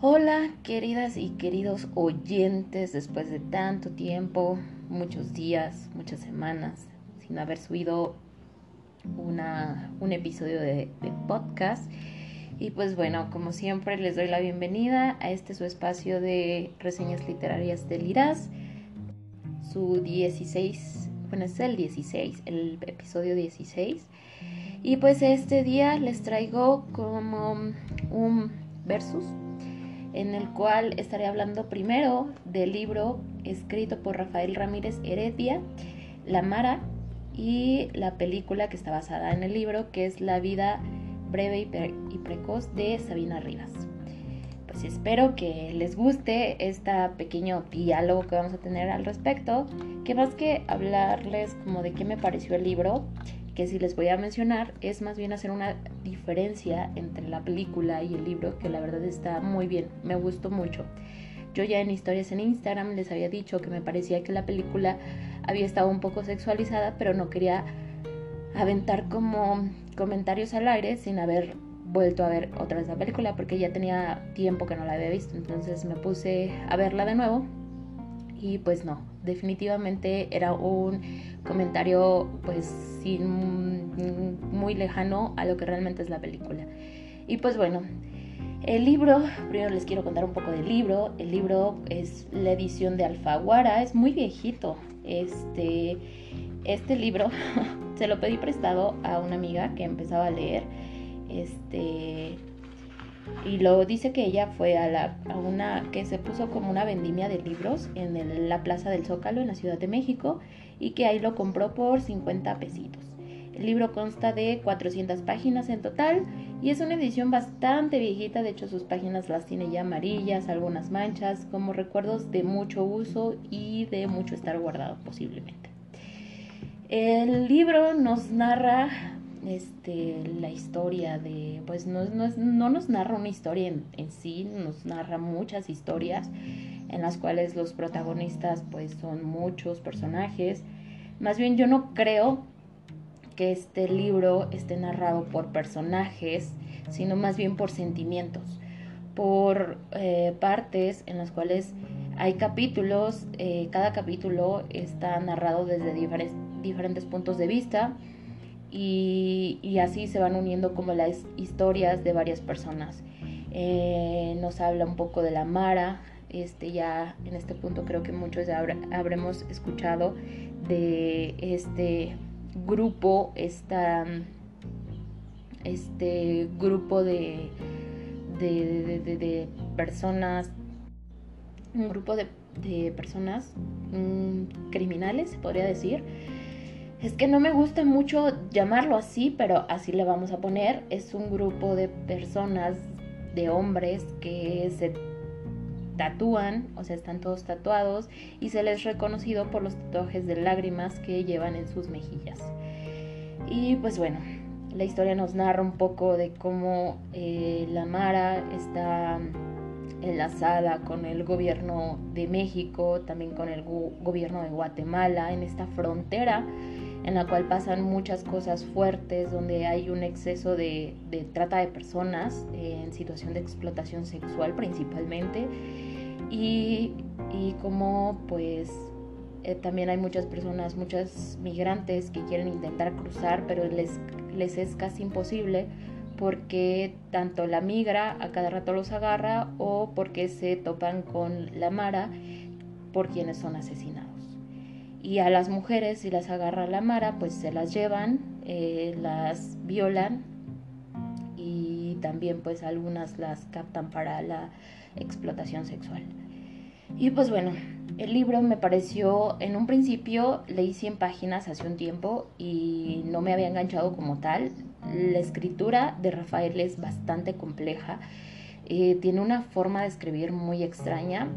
Hola queridas y queridos oyentes, después de tanto tiempo, muchos días, muchas semanas, sin haber subido una, un episodio de, podcast. Y pues bueno, como siempre les doy la bienvenida a este su espacio de reseñas literarias del IRAS, su 16, bueno es el 16, el episodio 16. Y pues este día les traigo como un versus en el cual estaré hablando primero del libro escrito por Rafael Ramírez Heredia, La Mara, y la película que está basada en el libro, que es La vida breve y, precoz de Sabina Rivas. Pues espero que les guste este pequeño diálogo que vamos a tener al respecto, que más que hablarles como de qué me pareció el libro, que si les voy a mencionar es más bien hacer una diferencia entre la película y el libro, que la verdad está muy bien, me gustó mucho. Yo ya en historias en Instagram les había dicho que me parecía que la película había estado un poco sexualizada, pero no quería aventar como comentarios al aire sin haber vuelto a ver otra vez la película porque ya tenía tiempo que no la había visto. Entonces me puse a verla de nuevo y pues no, definitivamente era un comentario pues muy lejano a lo que realmente es la película. Y pues bueno, el libro, primero les quiero contar un poco del libro. El libro es la edición de Alfaguara, es muy viejito. Este, este libro se lo pedí prestado a una amiga que empezaba a leer. Este, y lo dice que ella fue a, la, a una que se puso como una vendimia de libros en la Plaza del Zócalo en la Ciudad de México y que ahí lo compró por 50 pesitos. El libro consta de 400 páginas en total y es una edición bastante viejita, de hecho sus páginas las tiene ya amarillas, algunas manchas, como recuerdos de mucho uso y de mucho estar guardado posiblemente. El libro nos narra este, la historia de, pues no, no, nos narra una historia en, sí, nos narra muchas historias en las cuales los protagonistas pues son muchos personajes. Más bien yo no creo que este libro esté narrado por personajes, sino más bien por sentimientos, por eh, partes en las cuales hay capítulos, eh, cada capítulo está narrado desde diferentes, diferentes puntos de vista y, así se van uniendo como las historias de varias personas. Eh, nos habla un poco de la Mara, este ya en este punto creo que muchos ya habremos escuchado de este grupo, esta, este grupo de, de, personas, un grupo de, personas mm, criminales, se podría decir, es que no me gusta mucho llamarlo así, pero así le vamos a poner. Es un grupo de personas, de hombres que se tatúan, o sea, están todos tatuados y se les reconocido por los tatuajes de lágrimas que llevan en sus mejillas. Y pues bueno, la historia nos narra un poco de cómo eh, la Mara está enlazada con el gobierno de México, también con el gobierno de Guatemala, en esta frontera en la cual pasan muchas cosas fuertes, donde hay un exceso de, trata de personas en situación de explotación sexual principalmente, y, como pues eh, también hay muchas personas, muchos migrantes que quieren intentar cruzar, pero les, les es casi imposible porque tanto la migra a cada rato los agarra o porque se topan con la mara por quienes son asesinados y a las mujeres si las agarra la Mara pues se las llevan, eh, las violan y también pues algunas las captan para la explotación sexual. Y pues bueno, el libro me pareció, en un principio leí 100 páginas hace un tiempo y no me había enganchado como tal. La escritura de Rafael es bastante compleja, eh, tiene una forma de escribir muy extraña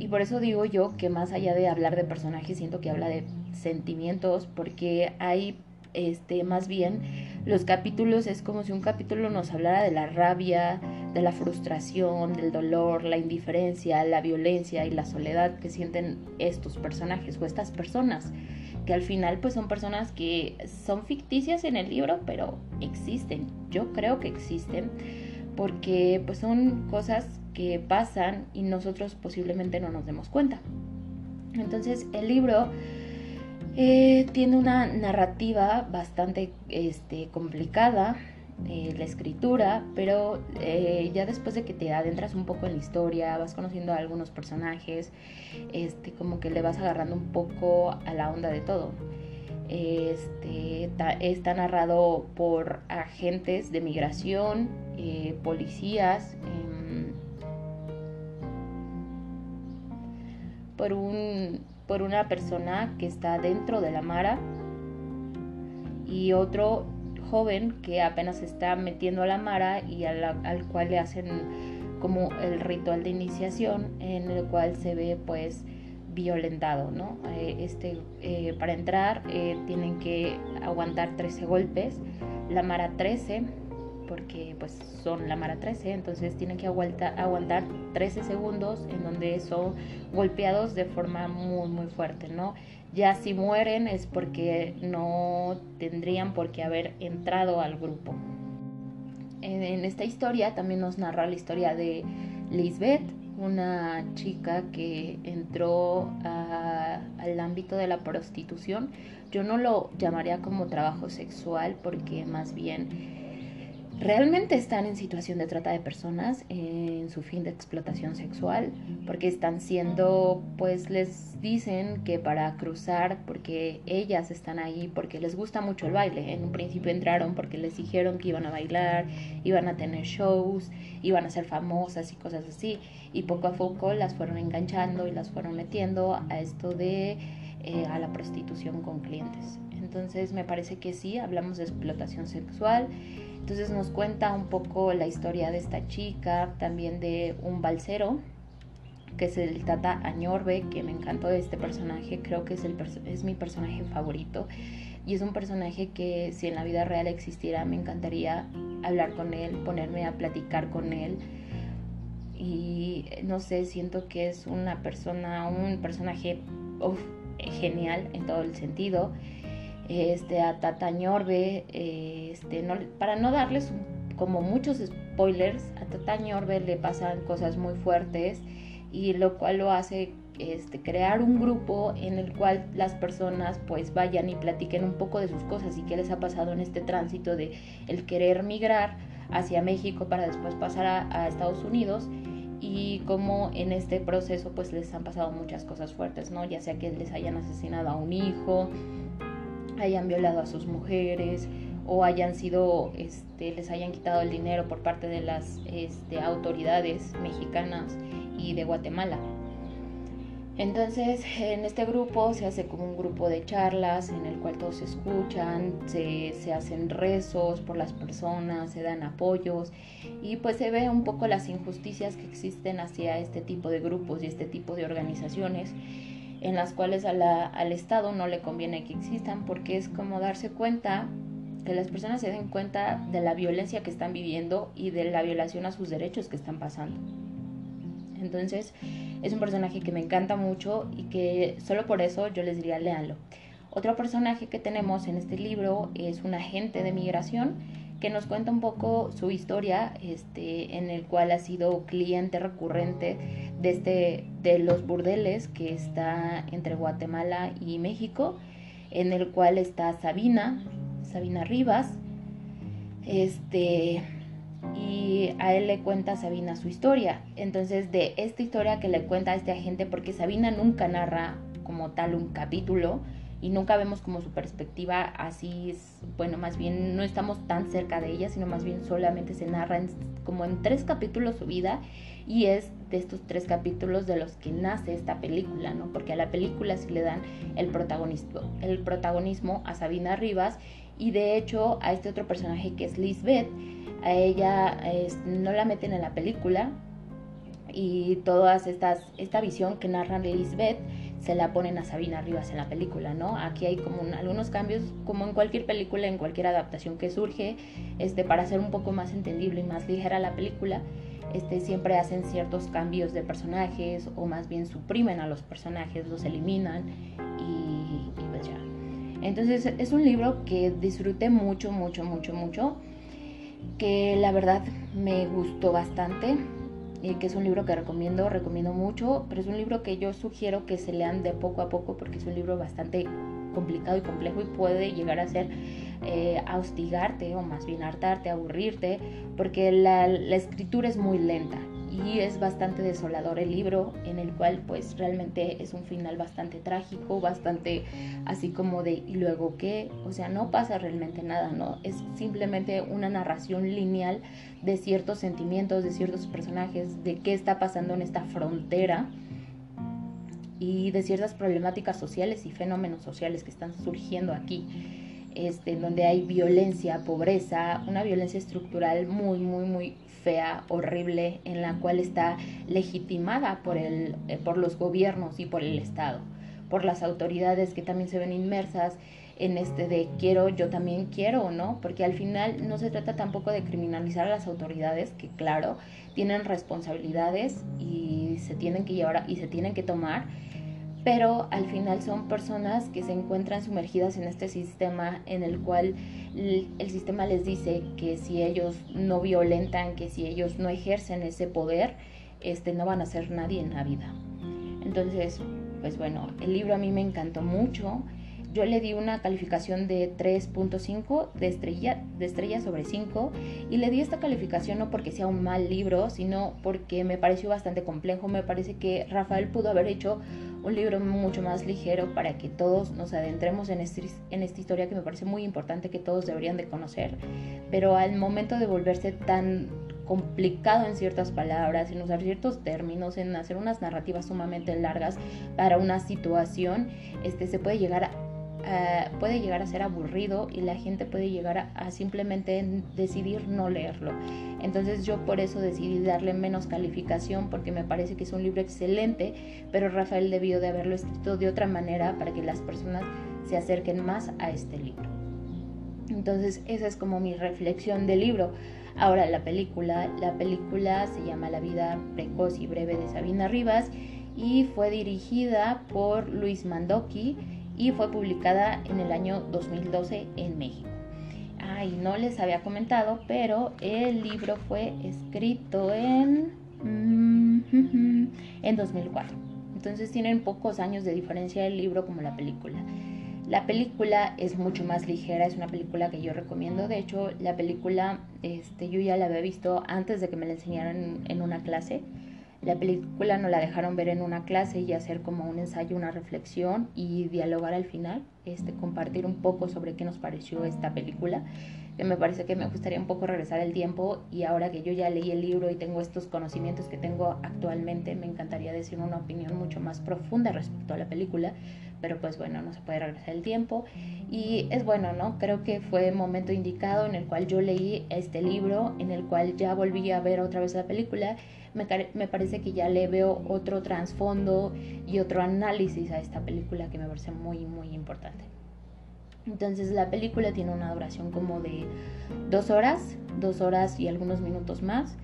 y por eso digo yo que más allá de hablar de personajes, siento que habla de sentimientos, porque hay este más bien los capítulos es como si un capítulo nos hablara de la rabia, de la frustración, del dolor, la indiferencia, la violencia y la soledad que sienten estos personajes o estas personas, que al final pues son personas que son ficticias en el libro, pero existen. Yo creo que existen porque pues son cosas que pasan y nosotros posiblemente no nos demos cuenta. Entonces el libro eh, tiene una narrativa bastante este, complicada, eh, la escritura, pero eh, ya después de que te adentras un poco en la historia, vas conociendo a algunos personajes, este, como que le vas agarrando un poco a la onda de todo. Este, está narrado por agentes de migración, policías, por un por una persona que está dentro de la Mara y otro joven que apenas está metiendo a la Mara y al cual le hacen como el ritual de iniciación en el cual se ve pues violentado, ¿no? Eh, este, eh, para entrar eh, tienen que aguantar 13 golpes, la Mara 13 porque pues son la Mara 13, entonces tienen que aguantar, aguantar 13 segundos en donde son golpeados de forma muy muy fuerte, ¿no? Ya si mueren es porque no tendrían por qué haber entrado al grupo. En, esta historia también nos narra la historia de Lisbeth, una chica que entró al ámbito de la prostitución. Yo no lo llamaría como trabajo sexual porque más bien realmente están en situación de trata de personas, en su fin de explotación sexual, porque están siendo, pues les dicen que para cruzar, porque ellas están ahí, porque les gusta mucho el baile. En un principio entraron porque les dijeron que iban a bailar, iban a tener shows, iban a ser famosas y cosas así. Y poco a poco las fueron enganchando y las fueron metiendo a esto de eh, a la prostitución con clientes. Entonces me parece que sí, hablamos de explotación sexual entonces nos cuenta un poco la historia de esta chica, también de un balsero, que es el Tata Añorbe, que me encantó este personaje, creo que es, el es mi personaje favorito. Y es un personaje que si en la vida real existiera, me encantaría hablar con él, ponerme a platicar con él. Y no sé, siento que es una persona, un personaje genial en todo el sentido este, a Tata Ñorbe, este, no, para no darles como muchos spoilers, a Tata Ñorbe le pasan cosas muy fuertes y lo cual lo hace este, crear un grupo en el cual las personas pues vayan y platiquen un poco de sus cosas y qué les ha pasado en este tránsito de el querer migrar hacia México para después pasar a, a Estados Unidos y cómo en este proceso pues les han pasado muchas cosas fuertes, ¿no? Ya sea que les hayan asesinado a un hijo, hayan violado a sus mujeres o hayan sido, este, les hayan quitado el dinero por parte de las este, autoridades mexicanas y de Guatemala. Entonces, en este grupo se hace como un grupo de charlas en el cual todos se escuchan, se, se, hacen rezos por las personas, se dan apoyos y pues se ve un poco las injusticias que existen hacia este tipo de grupos y este tipo de organizaciones en las cuales al Estado no le conviene que existan porque es como darse cuenta que las personas se den cuenta de la violencia que están viviendo y de la violación a sus derechos que están pasando. Entonces, es un personaje que me encanta mucho y que solo por eso yo les diría léanlo. Otro personaje que tenemos en este libro es un agente de migración que nos cuenta un poco su historia, este, en el cual ha sido cliente recurrente de, este, de los burdeles que está entre Guatemala y México, en el cual está Sabina, Sabina Rivas, este, y a él le cuenta Sabina su historia. Entonces, de esta historia que le cuenta a este agente, porque Sabina nunca narra como tal un capítulo, y nunca vemos como su perspectiva así, es, bueno, más bien no estamos tan cerca de ella, sino más bien solamente se narra como en tres capítulos su vida y es de estos tres capítulos de los que nace esta película, ¿no? Porque a la película sí le dan el protagonismo, el protagonismo a Sabina Rivas y de hecho a este otro personaje que es Lisbeth, a ella no la meten en la película y todas estas, esta visión que narra Lisbeth se la ponen a Sabina Rivas en la película, ¿no? Aquí hay como algunos cambios, como en cualquier película, en cualquier adaptación que surge, este, para hacer un poco más entendible y más ligera la película, este, siempre hacen ciertos cambios de personajes o más bien suprimen a los personajes, los eliminan y, y pues ya. Entonces es un libro que disfruté mucho, mucho, mucho, mucho, que la verdad me gustó bastante eh, que es un libro que recomiendo, recomiendo mucho, pero es un libro que yo sugiero que se lean de poco a poco porque es un libro bastante complicado y complejo y puede llegar a ser eh, hostigarte o más bien hartarte, aburrirte, porque la escritura es muy lenta y es bastante desolador el libro en el cual pues realmente es un final bastante trágico, bastante así como de y luego qué, o sea, no pasa realmente nada, ¿no? Es simplemente una narración lineal de ciertos sentimientos, de ciertos personajes, de qué está pasando en esta frontera y de ciertas problemáticas sociales y fenómenos sociales que están surgiendo aquí. Este, donde hay violencia, pobreza, una violencia estructural muy, muy, muy fea, horrible, en la cual está legitimada por, el, eh, por los gobiernos y por el Estado, por las autoridades que también se ven inmersas en este de quiero, yo también quiero, ¿no? Porque al final no se trata tampoco de criminalizar a las autoridades, que claro, tienen responsabilidades y se tienen que llevar y se tienen que tomar, pero al final son personas que se encuentran sumergidas en este sistema en el cual el, sistema les dice que si ellos no violentan, que si ellos no ejercen ese poder, este, no van a ser nadie en la vida. Entonces, pues bueno, el libro a mí me encantó mucho. Yo le di una calificación de 3.5 de estrella, de estrella sobre 5 y le di esta calificación no porque sea un mal libro, sino porque me pareció bastante complejo. Me parece que Rafael pudo haber hecho un libro mucho más ligero para que todos nos adentremos en, este, en esta historia que me parece muy importante que todos deberían de conocer, pero al momento de volverse tan complicado en ciertas palabras, en usar ciertos términos, en hacer unas narrativas sumamente largas para una situación, este, se puede llegar a puede llegar a ser aburrido y la gente puede llegar a, simplemente decidir no leerlo. Entonces yo por eso decidí darle menos calificación porque me parece que es un libro excelente, pero Rafael debió de haberlo escrito de otra manera para que las personas se acerquen más a este libro. Entonces esa es como mi reflexión del libro. Ahora la película, la película se llama La vida precoz y breve de Sabina Rivas y fue dirigida por Luis Mandoki y fue publicada en el año 2012 en México. Ay, no les había comentado, pero el libro fue escrito en, mm, en 2004. Entonces tienen pocos años de diferencia el libro como la película. La película es mucho más ligera, es una película que yo recomiendo. De hecho, la película este, yo ya la había visto antes de que me la enseñaran en una clase. La película nos la dejaron ver en una clase y hacer como un ensayo, una reflexión y dialogar al final, este, compartir un poco sobre qué nos pareció esta película, que me parece que me gustaría un poco regresar el tiempo y ahora que yo ya leí el libro y tengo estos conocimientos que tengo actualmente, me encantaría decir una opinión mucho más profunda respecto a la película, pero pues bueno, no se puede regresar el tiempo y es bueno, ¿no? Creo que fue momento indicado en el cual yo leí este libro, en el cual ya volví a ver otra vez la película me, parece que ya le veo otro trasfondo y otro análisis a esta película que me parece muy, muy importante. Entonces la película tiene una duración como de dos horas, dos horas y algunos minutos más.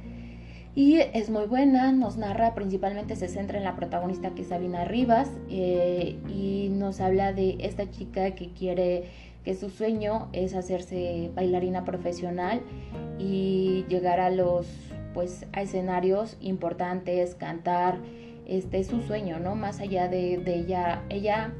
Y es muy buena, nos narra, principalmente se centra en la protagonista que es Sabina Rivas eh, y nos habla de esta chica que quiere, que su sueño es hacerse bailarina profesional y llegar a los pues a escenarios importantes, cantar, este es su sueño, ¿no? Más allá de, de ella, ella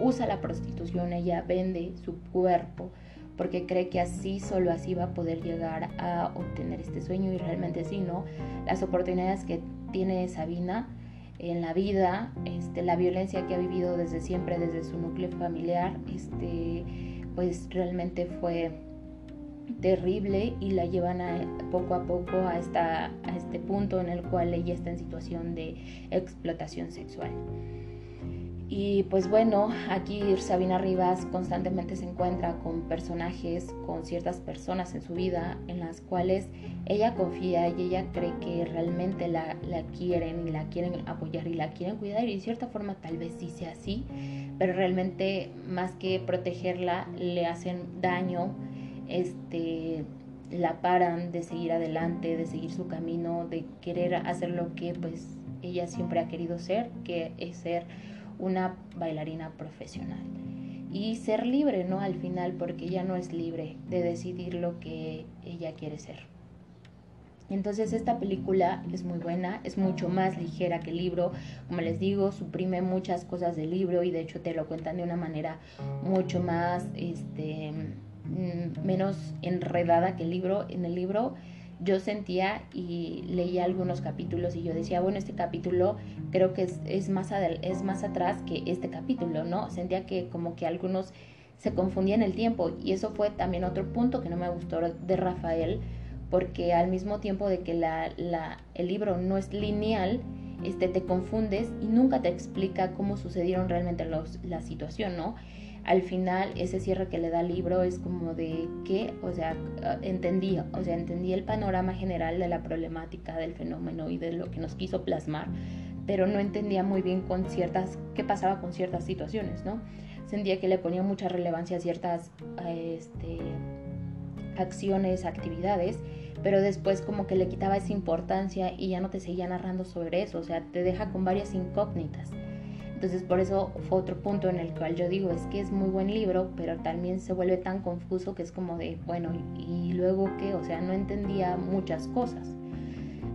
usa la prostitución, ella vende su cuerpo porque cree que así, solo así va a poder llegar a obtener este sueño y realmente sí, ¿no? Las oportunidades que tiene Sabina en la vida, este, la violencia que ha vivido desde siempre, desde su núcleo familiar, este, pues realmente fue terrible y la llevan poco a poco a, esta, a este punto en el cual ella está en situación de explotación sexual. Y pues bueno, aquí Sabina Rivas constantemente se encuentra con personajes, con ciertas personas en su vida en las cuales ella confía y ella cree que realmente la, la quieren y la quieren apoyar y la quieren cuidar. Y de cierta forma tal vez sí sea así, pero realmente más que protegerla le hacen daño este, la paran de seguir adelante, de seguir su camino, de querer hacer lo que pues ella siempre ha querido ser, que es ser una bailarina profesional. Y ser libre, ¿no? Al final, porque ella no es libre de decidir lo que ella quiere ser. Entonces esta película es muy buena, es mucho más ligera que el libro, como les digo, suprime muchas cosas del libro y de hecho te lo cuentan de una manera mucho más, este, mm, menos enredada que el libro. En el libro yo sentía y leía algunos capítulos y yo decía, bueno, este capítulo creo que es, es más, es más atrás que este capítulo, ¿no? Sentía que como que algunos se confundían el tiempo y eso fue también otro punto que no me gustó de Rafael porque al mismo tiempo de que la, la, el libro no es lineal, este, te confundes y nunca te explica cómo sucedieron realmente los, la situación, ¿no? Al final, ese cierre que le da el libro es como de qué, o sea, entendí, o sea, entendí el panorama general de la problemática del fenómeno y de lo que nos quiso plasmar, pero no entendía muy bien con ciertas, qué pasaba con ciertas situaciones, ¿no? Sentía que le ponía mucha relevancia a ciertas, este, acciones, actividades, pero después como que le quitaba esa importancia y ya no te seguía narrando sobre eso, o sea, te deja con varias incógnitas. Entonces por eso fue otro punto en el cual yo digo, es que es muy buen libro, pero también se vuelve tan confuso que es como de, bueno, ¿y luego qué? O sea, no entendía muchas cosas.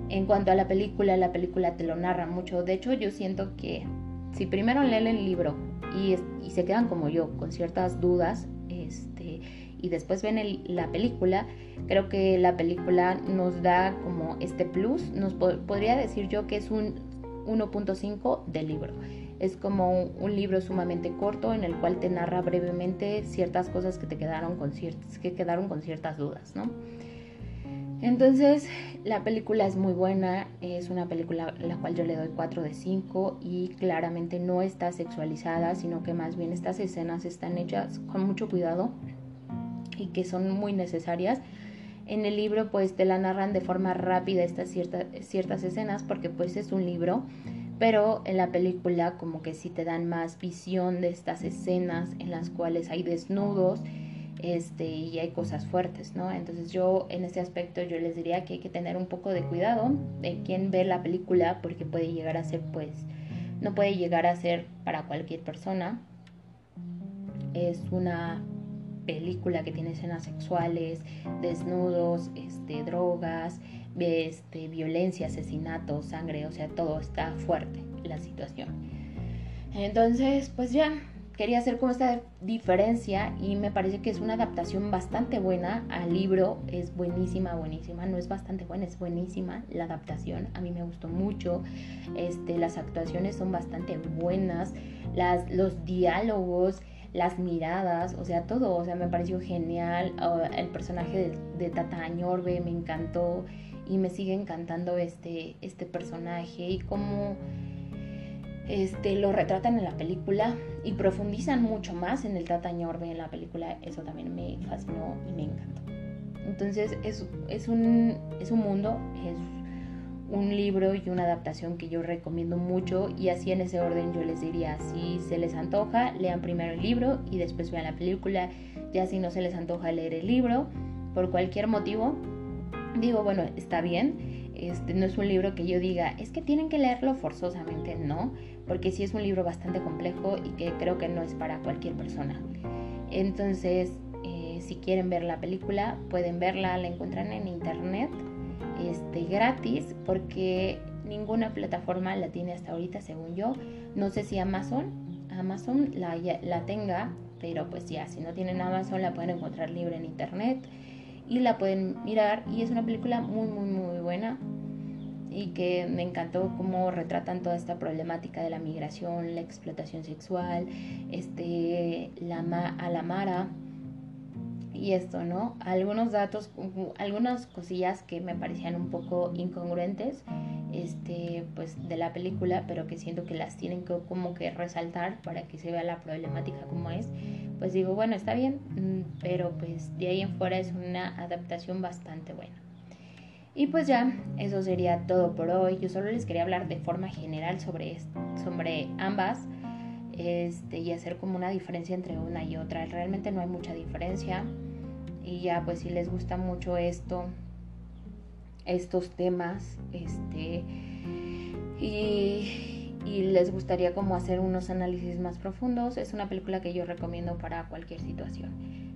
En cuanto a la película, la película te lo narra mucho. De hecho, yo siento que si primero leen el libro y, y se quedan como yo, con ciertas dudas, este, y después ven la película, creo que la película nos da como este plus, nos podría decir yo que es un 1.5 del libro. Es como un, libro sumamente corto en el cual te narra brevemente ciertas cosas que te quedaron con ciertas, que quedaron con ciertas dudas, ¿no? Entonces, la película es muy buena, es una película la cual yo le doy 4 de 5 y claramente no está sexualizada, sino que más bien estas escenas están hechas con mucho cuidado y que son muy necesarias. En el libro pues te la narran de forma rápida estas ciertas, ciertas escenas porque pues es un libro, pero en la película como que sí te dan más visión de estas escenas en las cuales hay desnudos este, y hay cosas fuertes, ¿no? Entonces yo en este aspecto yo les diría que hay que tener un poco de cuidado de quién ve la película porque puede llegar a ser pues, no puede llegar a ser para cualquier persona. Es una película que tiene escenas sexuales, desnudos, este, drogas, este, violencia, asesinato, sangre, o sea, todo está fuerte la situación. Entonces, pues ya, quería hacer como esta diferencia y me parece que es una adaptación bastante buena al libro, es buenísima, buenísima, no es bastante buena, es buenísima la adaptación, a mí me gustó mucho, este, las actuaciones son bastante buenas, las, los diálogos, las miradas, o sea, todo, o sea, me pareció genial. el personaje de, Tata Añorbe me encantó y me sigue encantando este, este personaje y cómo este, lo retratan en la película y profundizan mucho más en el Tata Añorbe en la película. Eso también me fascinó y me encantó. Entonces es, es, un, es un mundo, es un libro y una adaptación que yo recomiendo mucho y así en ese orden yo les diría, si se les antoja, lean primero el libro y después vean la película, ya si no se les antoja leer el libro por cualquier motivo, digo, bueno, está bien, este no es un libro que yo diga, es que tienen que leerlo forzosamente, no, porque sí es un libro bastante complejo y que creo que no es para cualquier persona. Entonces, eh, si quieren ver la película, pueden verla, la encuentran en internet este, gratis porque ninguna plataforma la tiene hasta ahorita, según yo. No sé si Amazon, Amazon la, la tenga, pero pues ya, si no tienen Amazon la pueden encontrar libre en internet y la pueden mirar. Y es una película muy, muy, muy buena y que me encantó cómo retratan toda esta problemática de la migración, la explotación sexual, este, la, a la Mara y esto, ¿no? Algunos datos, algunas cosillas que me parecían un poco incongruentes, este, pues de la película, pero que siento que las tienen que como que resaltar para que se vea la problemática como es, pues digo, bueno, está bien, mm, pero pues de ahí en fuera es una adaptación bastante buena. Y pues ya, eso sería todo por hoy. Yo solo les quería hablar de forma general sobre, sobre ambas este, y hacer como una diferencia entre una y otra. Realmente no hay mucha diferencia y ya pues si les gusta mucho esto, estos temas, este, y, y, les gustaría como hacer unos análisis más profundos, es una película que yo recomiendo para cualquier situación.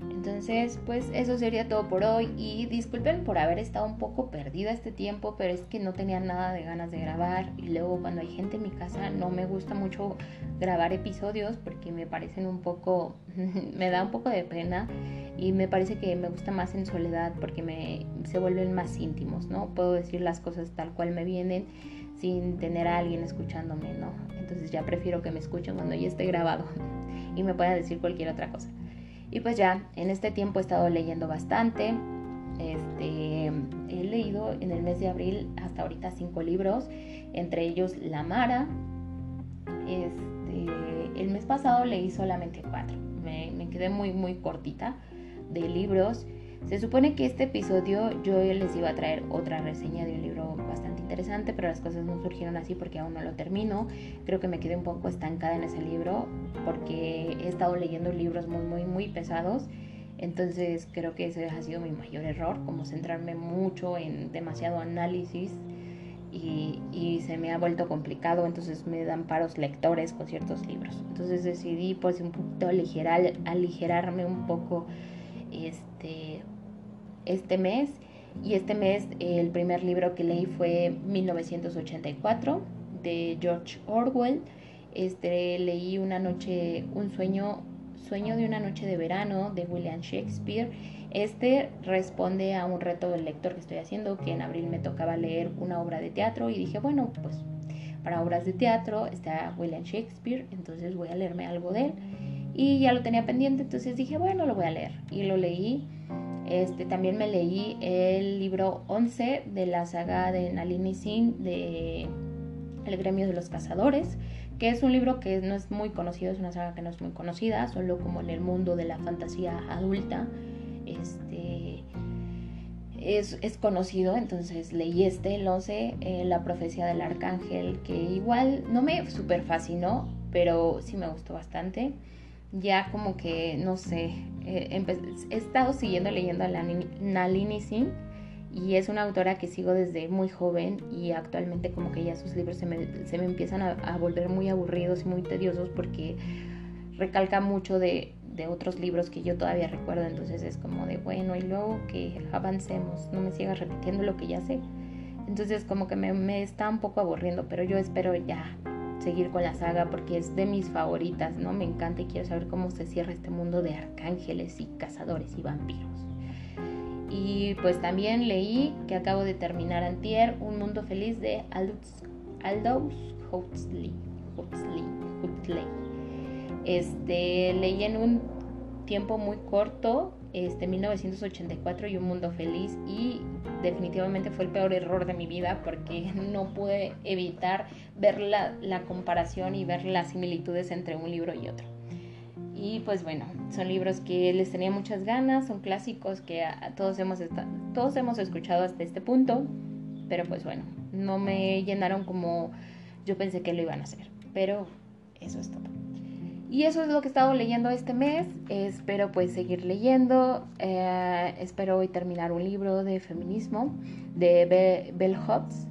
Entonces, pues eso sería todo por hoy y disculpen por haber estado un poco perdida este tiempo, pero es que no tenía nada de ganas de grabar y luego cuando hay gente en mi casa no me gusta mucho grabar episodios porque me parecen un poco, me da un poco de pena y me parece que me gusta más en soledad porque me, se vuelven más íntimos, ¿no? Puedo decir las cosas tal cual me vienen sin tener a alguien escuchándome, ¿no? Entonces ya prefiero que me escuchen cuando ya esté grabado y me puedan decir cualquier otra cosa. Y pues ya, en este tiempo he estado leyendo bastante. Este, he leído en el mes de abril hasta ahorita cinco libros, entre ellos La Mara. Este, el mes pasado leí solamente cuatro. Me, quedé muy, muy cortita de libros. Se supone que este episodio yo les iba a traer otra reseña de un libro bastante interesante, pero las cosas no surgieron así porque aún no lo termino. Creo que me quedé un poco estancada en ese libro porque he estado leyendo libros muy, muy, muy pesados. Entonces creo que ese ha sido mi mayor error, como centrarme mucho en demasiado análisis y, y, se me ha vuelto complicado, entonces me dan paros lectores con ciertos libros. Entonces decidí pues un poquito aligerar, aligerarme un poco este, este mes y este mes el primer libro que leí fue 1984 de George Orwell. Este leí una noche, un sueño, sueño de una noche de verano de William Shakespeare. Este responde a un reto del lector que estoy haciendo, que en abril me tocaba leer una obra de teatro y dije, bueno, pues para obras de teatro está William Shakespeare, entonces voy a leerme algo de él. Y ya lo tenía pendiente, entonces dije, bueno, lo voy a leer. Y lo leí este, también me leí el libro 11 de la saga de Nalini Singh de El gremio de los cazadores, que es un libro que no es muy conocido, es una saga que no es muy conocida, solo como en el mundo de la fantasía adulta. Este, es, es, conocido, entonces leí este, el 11, eh, La profecía del arcángel, que igual no me super fascinó, pero sí me gustó bastante ya como que, no sé, eh, he estado siguiendo leyendo a Nalini Singh y es una autora que sigo desde muy joven y actualmente como que ya sus libros se me, se me empiezan a, volver muy aburridos y muy tediosos porque recalca mucho de, de, otros libros que yo todavía recuerdo, entonces es como de bueno y luego que avancemos, no me sigas repitiendo lo que ya sé. Entonces como que me, me está un poco aburriendo, pero yo espero ya seguir con la saga porque es de mis favoritas, ¿no? Me encanta y quiero saber cómo se cierra este mundo de arcángeles y cazadores y vampiros. Y pues también leí que acabo de terminar antier Un Mundo Feliz de Aldous, Aldous Huxley. Huxley, Huxley. Este, leí en un tiempo muy corto este 1984 y Un Mundo Feliz y definitivamente fue el peor error de mi vida porque no pude evitar ver la, comparación y ver las similitudes entre un libro y otro. Y pues bueno, son libros que les tenía muchas ganas, son clásicos que todos, hemos todos hemos escuchado hasta este punto, pero pues bueno, no me llenaron como yo pensé que lo iban a hacer. Pero eso es todo. Y eso es lo que he estado leyendo este mes. Espero pues seguir leyendo. Eh, espero hoy terminar un libro de feminismo de Bell Hooks.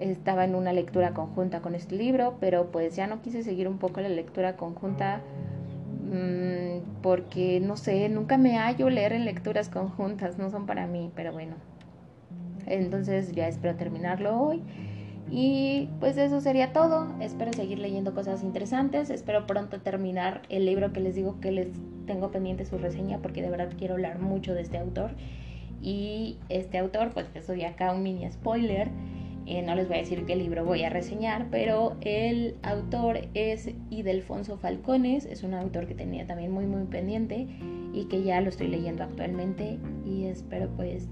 Estaba en una lectura conjunta con este libro, pero pues ya no quise seguir un poco la lectura conjunta mm, porque no sé, nunca me hallo leer en lecturas conjuntas, no son para mí, pero bueno. Entonces ya espero terminarlo hoy. Y pues eso sería todo. Espero seguir leyendo cosas interesantes. Espero pronto terminar el libro que les digo que les tengo pendiente su reseña porque de verdad quiero hablar mucho de este autor. Y este autor, pues eso ya acá un mini spoiler. Eh, no les voy a decir qué libro voy a reseñar, pero el autor es Idelfonso Falcones. Es un autor que tenía también muy muy pendiente y que ya lo estoy leyendo actualmente. Y espero pues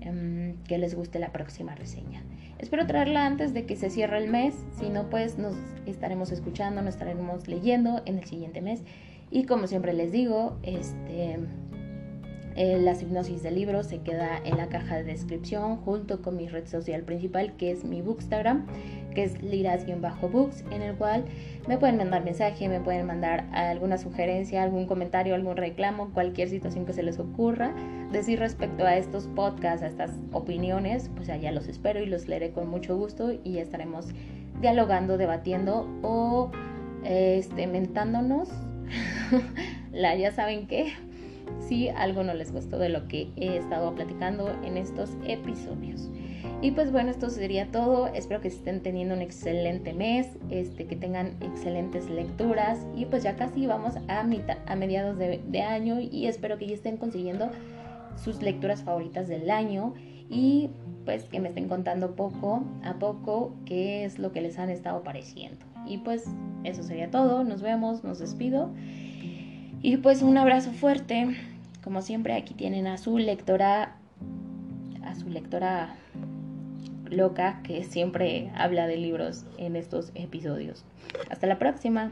em, que les guste la próxima reseña. Espero traerla antes de que se cierre el mes, si no pues nos estaremos escuchando, nos estaremos leyendo en el siguiente mes. Y como siempre les digo, este, eh, la hipnosis del libro se queda en la caja de descripción junto con mi red social principal que es mi Bookstagram, que es liras-books, en el cual me pueden mandar mensaje, me pueden mandar alguna sugerencia, algún comentario, algún reclamo, cualquier situación que se les ocurra, decir respecto a estos podcasts, a estas opiniones, pues allá los espero y los leeré con mucho gusto y estaremos dialogando, debatiendo o este, mentándonos, la ya saben qué si algo no les gustó de lo que he estado platicando en estos episodios. Y pues bueno, esto sería todo. Espero que estén teniendo un excelente mes, este, que tengan excelentes lecturas y pues ya casi vamos a, mitad, a mediados de, de año y espero que ya estén consiguiendo sus lecturas favoritas del año y pues que me estén contando poco a poco qué es lo que les han estado pareciendo. Y pues eso sería todo, nos vemos, nos despido. Y pues un abrazo fuerte. Como siempre aquí tienen a su lectora a su lectora loca que siempre habla de libros en estos episodios. Hasta la próxima.